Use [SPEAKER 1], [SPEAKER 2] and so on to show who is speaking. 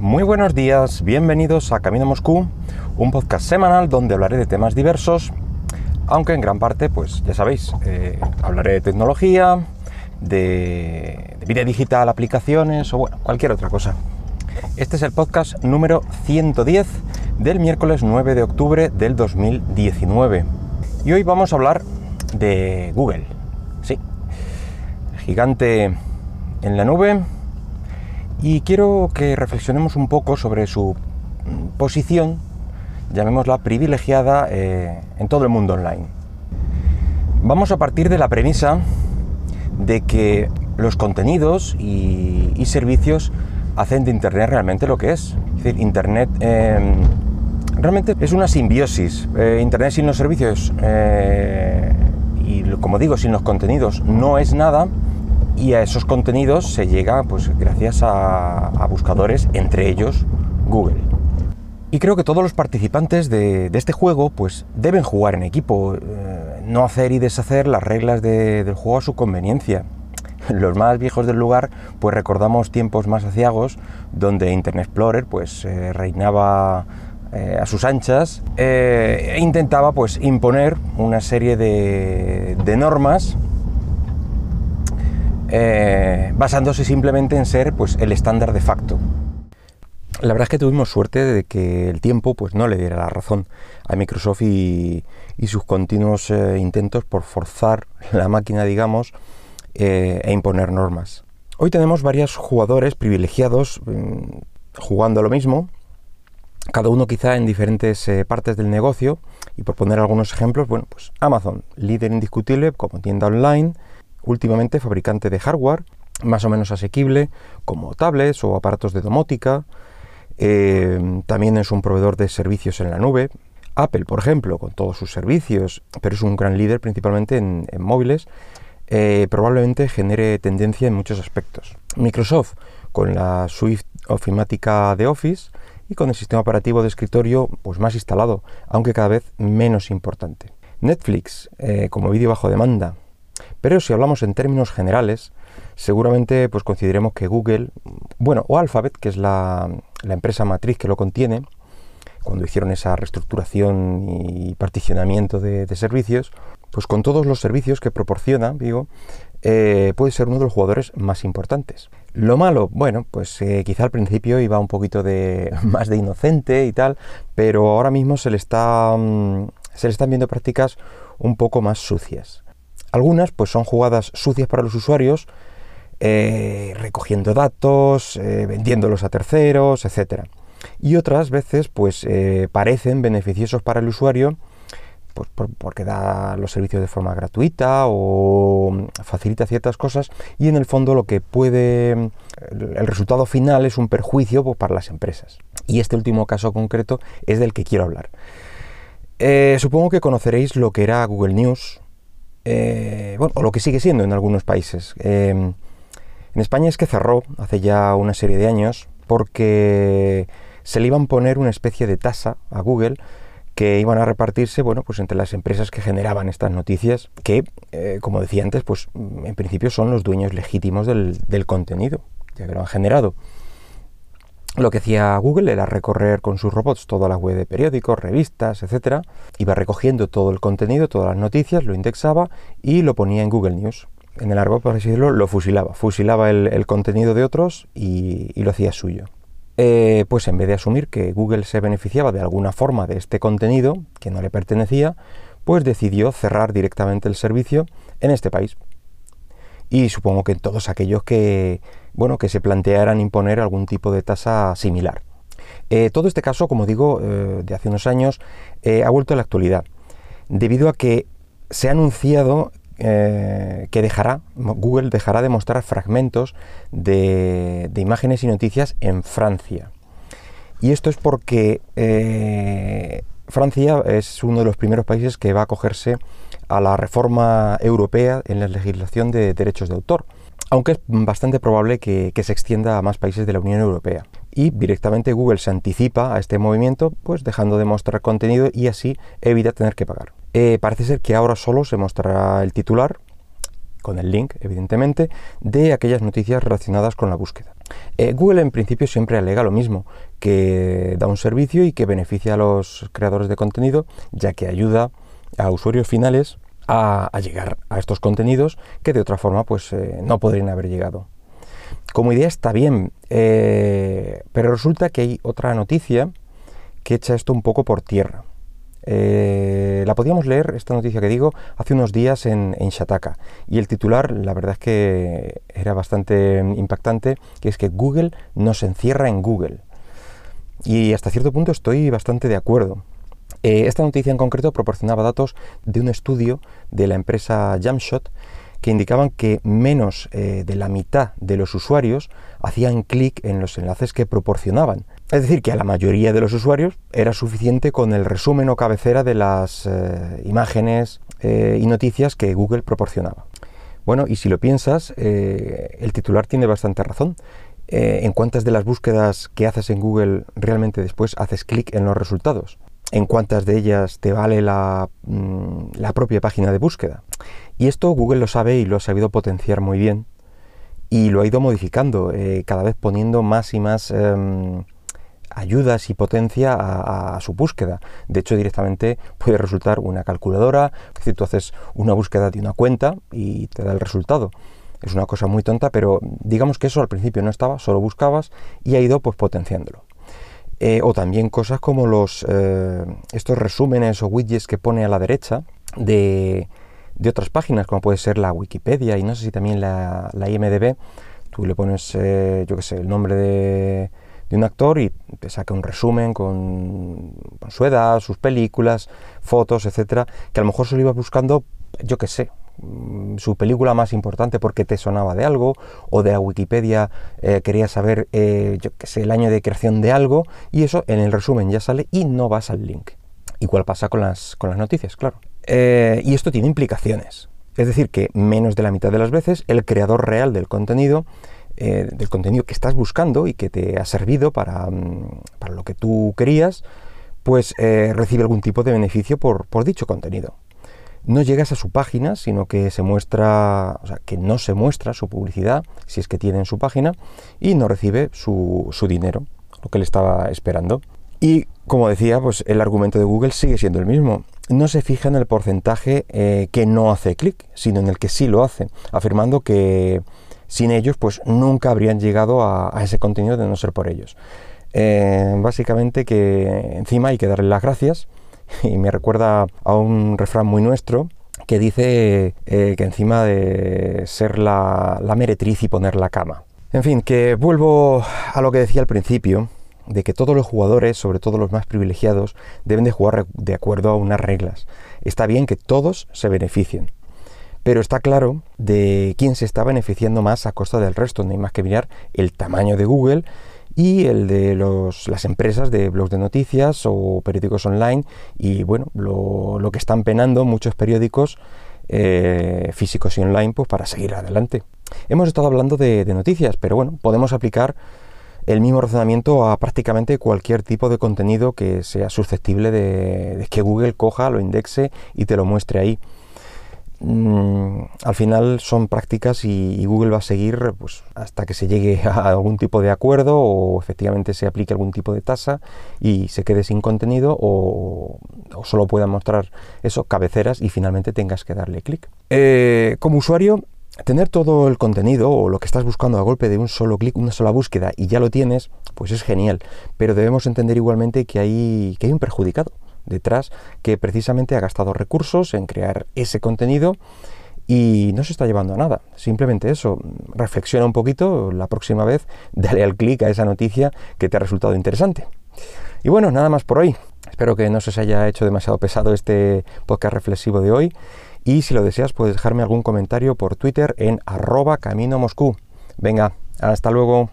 [SPEAKER 1] Muy buenos días, bienvenidos a Camino Moscú, un podcast semanal donde hablaré de temas diversos, aunque en gran parte, pues ya sabéis, eh, hablaré de tecnología, de, vida digital, aplicaciones o bueno, cualquier otra cosa. Este es el podcast número 110 del miércoles 9 de octubre del 2019. Y hoy vamos a hablar de Google. Sí, gigante en la nube. Y quiero que reflexionemos un poco sobre su posición, llamémosla privilegiada, eh, en todo el mundo online. Vamos a partir de la premisa de que los contenidos y, servicios hacen de Internet realmente lo que es. Es decir, Internet eh, realmente es una simbiosis. Eh, Internet sin los servicios y, como digo, sin los contenidos no es nada. Y a esos contenidos se llega pues, gracias a, buscadores, entre ellos Google. Y creo que todos los participantes de, este juego pues, deben jugar en equipo, no hacer y deshacer las reglas de, del juego a su conveniencia los más viejos del lugar, pues recordamos tiempos más aciagos donde Internet Explorer pues eh, reinaba eh, a sus anchas eh, e intentaba pues imponer una serie de normas eh, basándose simplemente en ser pues el estándar de facto. La verdad es que tuvimos suerte de que el tiempo pues no le diera la razón a Microsoft y, sus continuos eh, intentos por forzar la máquina, digamos, eh, e imponer normas. Hoy tenemos varios jugadores privilegiados mmm, jugando lo mismo, cada uno quizá en diferentes partes del negocio, y por poner algunos ejemplos, bueno, pues Amazon, líder indiscutible como tienda online, últimamente fabricante de hardware, más o menos asequible, como tablets o aparatos de domótica, eh, también es un proveedor de servicios en la nube, Apple, por ejemplo, con todos sus servicios, pero es un gran líder principalmente en, móviles, eh, probablemente genere tendencia en muchos aspectos. Microsoft con la suite ofimática de Office y con el sistema operativo de escritorio pues más instalado, aunque cada vez menos importante. Netflix eh, como vídeo bajo demanda. Pero si hablamos en términos generales, seguramente pues consideremos que Google, bueno, o Alphabet, que es la, la empresa matriz que lo contiene, cuando hicieron esa reestructuración y particionamiento de, de servicios, pues con todos los servicios que proporciona, digo, eh, puede ser uno de los jugadores más importantes. Lo malo, bueno, pues eh, quizá al principio iba un poquito de más de inocente y tal, pero ahora mismo se le está um, se le están viendo prácticas un poco más sucias. Algunas, pues son jugadas sucias para los usuarios, eh, recogiendo datos, eh, vendiéndolos a terceros, etcétera. Y otras veces, pues eh, parecen beneficiosos para el usuario pues por, porque da los servicios de forma gratuita o facilita ciertas cosas y en el fondo lo que puede, el, resultado final es un perjuicio pues, para las empresas. Y este último caso concreto es del que quiero hablar. Supongo que conoceréis lo que era Google News, eh, bueno, o lo que sigue siendo en algunos países. Eh, en España es que cerró hace ya una serie de años porque se le iban a poner una especie de tasa a Google que iban a repartirse, bueno, pues entre las empresas que generaban estas noticias, que, eh, como decía antes, pues en principio son los dueños legítimos del, del contenido, ya que lo han generado. Lo que hacía Google era recorrer con sus robots toda la web de periódicos, revistas, etcétera, iba recogiendo todo el contenido, todas las noticias, lo indexaba y lo ponía en Google News. En el árbol, por así decirlo, lo fusilaba, fusilaba el, contenido de otros y, y lo hacía suyo eh, pues en vez de asumir que Google se beneficiaba de alguna forma de este contenido que no le pertenecía, pues decidió cerrar directamente el servicio en este país. Y supongo que todos aquellos que, bueno, que se plantearan imponer algún tipo de tasa similar. Eh, todo este caso, como digo, eh, de hace unos años, eh, ha vuelto a la actualidad, debido a que se ha anunciado que dejará, Google dejará de mostrar fragmentos de, de, imágenes y noticias en Francia. Y esto es porque Francia es uno de los primeros países que va a acogerse a la reforma europea en la legislación de derechos de autor, aunque es bastante probable que, se extienda a más países de la Unión Europea y directamente Google se anticipa a este movimiento, pues dejando de mostrar contenido y así evita tener que pagar. Eh, parece ser que ahora solo se mostrará el titular con el link, evidentemente, de aquellas noticias relacionadas con la búsqueda. Eh, Google en principio siempre alega lo mismo, que da un servicio y que beneficia a los creadores de contenido, ya que ayuda a usuarios finales a, llegar a estos contenidos que de otra forma pues eh, no podrían haber llegado. Como idea está bien, eh, pero resulta que hay otra noticia que echa esto un poco por tierra. Eh, la podíamos leer, esta noticia que digo, hace unos días en, en, Shataka. Y el titular, la verdad es que era bastante impactante, que es que Google nos encierra en Google. Y hasta cierto punto estoy bastante de acuerdo. Eh, esta noticia en concreto proporcionaba datos de un estudio de la empresa Jamshot que indicaban que menos eh, de la mitad de los usuarios hacían clic en los enlaces que proporcionaban. Es decir, que a la mayoría de los usuarios era suficiente con el resumen o cabecera de las eh, imágenes y noticias que Google proporcionaba. Bueno, y si lo piensas, el titular tiene bastante razón. en cuántas de las búsquedas que haces en Google realmente después haces clic en los resultados en cuántas de ellas te vale mm, la, propia página de búsqueda. Y esto Google lo sabe y lo ha sabido potenciar muy bien y lo ha ido modificando, eh, cada vez poniendo más y más em, ayudas y potencia a, su búsqueda. De hecho, directamente puede resultar una calculadora, es decir, tú haces una búsqueda de una cuenta y te da el resultado. Es una cosa muy tonta, pero digamos que eso al principio no estaba, solo buscabas y ha ido pues potenciándolo. Eh, o también cosas como los, eh, estos resúmenes o widgets que pone a la derecha de, otras páginas, como puede ser la Wikipedia y no sé si también la, IMDB. Tú le pones, eh, yo qué sé, el nombre de, un actor y te saca un resumen con, con, su edad, sus películas, fotos, etcétera, que a lo mejor solo ibas buscando, yo qué sé, su película más importante porque te sonaba de algo, o de la Wikipedia eh, querías saber, eh, qué sé, el año de creación de algo, y eso en el resumen ya sale y no vas al link. Igual pasa con las, con las noticias, claro. Eh, y esto tiene implicaciones. Es decir, que menos de la mitad de las veces el creador real del contenido, del contenido que estás buscando y que te ha servido para, mm, para lo que tú querías, pues recibe algún tipo de beneficio por, por dicho contenido no llegas a su página, sino que se muestra, o sea, que no se muestra su publicidad, si es que tiene en su página, y no recibe su, dinero, lo que le estaba esperando. Y como decía, pues el argumento de Google sigue siendo el mismo. No se fija en el porcentaje eh, que no hace clic, sino en el que sí lo hace, afirmando que sin ellos, pues nunca habrían llegado a, ese contenido de no ser por ellos. Eh, básicamente que encima hay que darle las gracias y me recuerda a un refrán muy nuestro que dice eh, que encima de ser la, meretriz y poner la cama. En fin, que vuelvo a lo que decía al principio, de que todos los jugadores, sobre todo los más privilegiados, deben de jugar de acuerdo a unas reglas. Está bien que todos se beneficien, pero está claro de quién se está beneficiando más a costa del resto. No hay más que mirar el tamaño de Google y el de las empresas de blogs de noticias o periódicos online y bueno, lo, que están penando muchos periódicos eh, físicos y online pues para seguir adelante. Hemos estado hablando de, noticias, pero bueno, podemos aplicar el mismo razonamiento a prácticamente cualquier tipo de contenido que sea susceptible de que Google coja, lo indexe y te lo muestre ahí. Mm, al final son prácticas y, Google va a seguir pues, hasta que se llegue a algún tipo de acuerdo o efectivamente se aplique algún tipo de tasa y se quede sin contenido o, solo pueda mostrar eso, cabeceras y finalmente tengas que darle clic. Eh, como usuario, tener todo el contenido o lo que estás buscando a golpe de un solo clic, una sola búsqueda y ya lo tienes, pues es genial. Pero debemos entender igualmente que hay, que hay un perjudicado detrás que precisamente ha gastado recursos en crear ese contenido y no se está llevando a nada. Simplemente eso, reflexiona un poquito la próxima vez, dale al clic a esa noticia que te ha resultado interesante. Y bueno, nada más por hoy. Espero que no se os haya hecho demasiado pesado este podcast reflexivo de hoy. Y si lo deseas, puedes dejarme algún comentario por Twitter en arroba camino Moscú. Venga, hasta luego.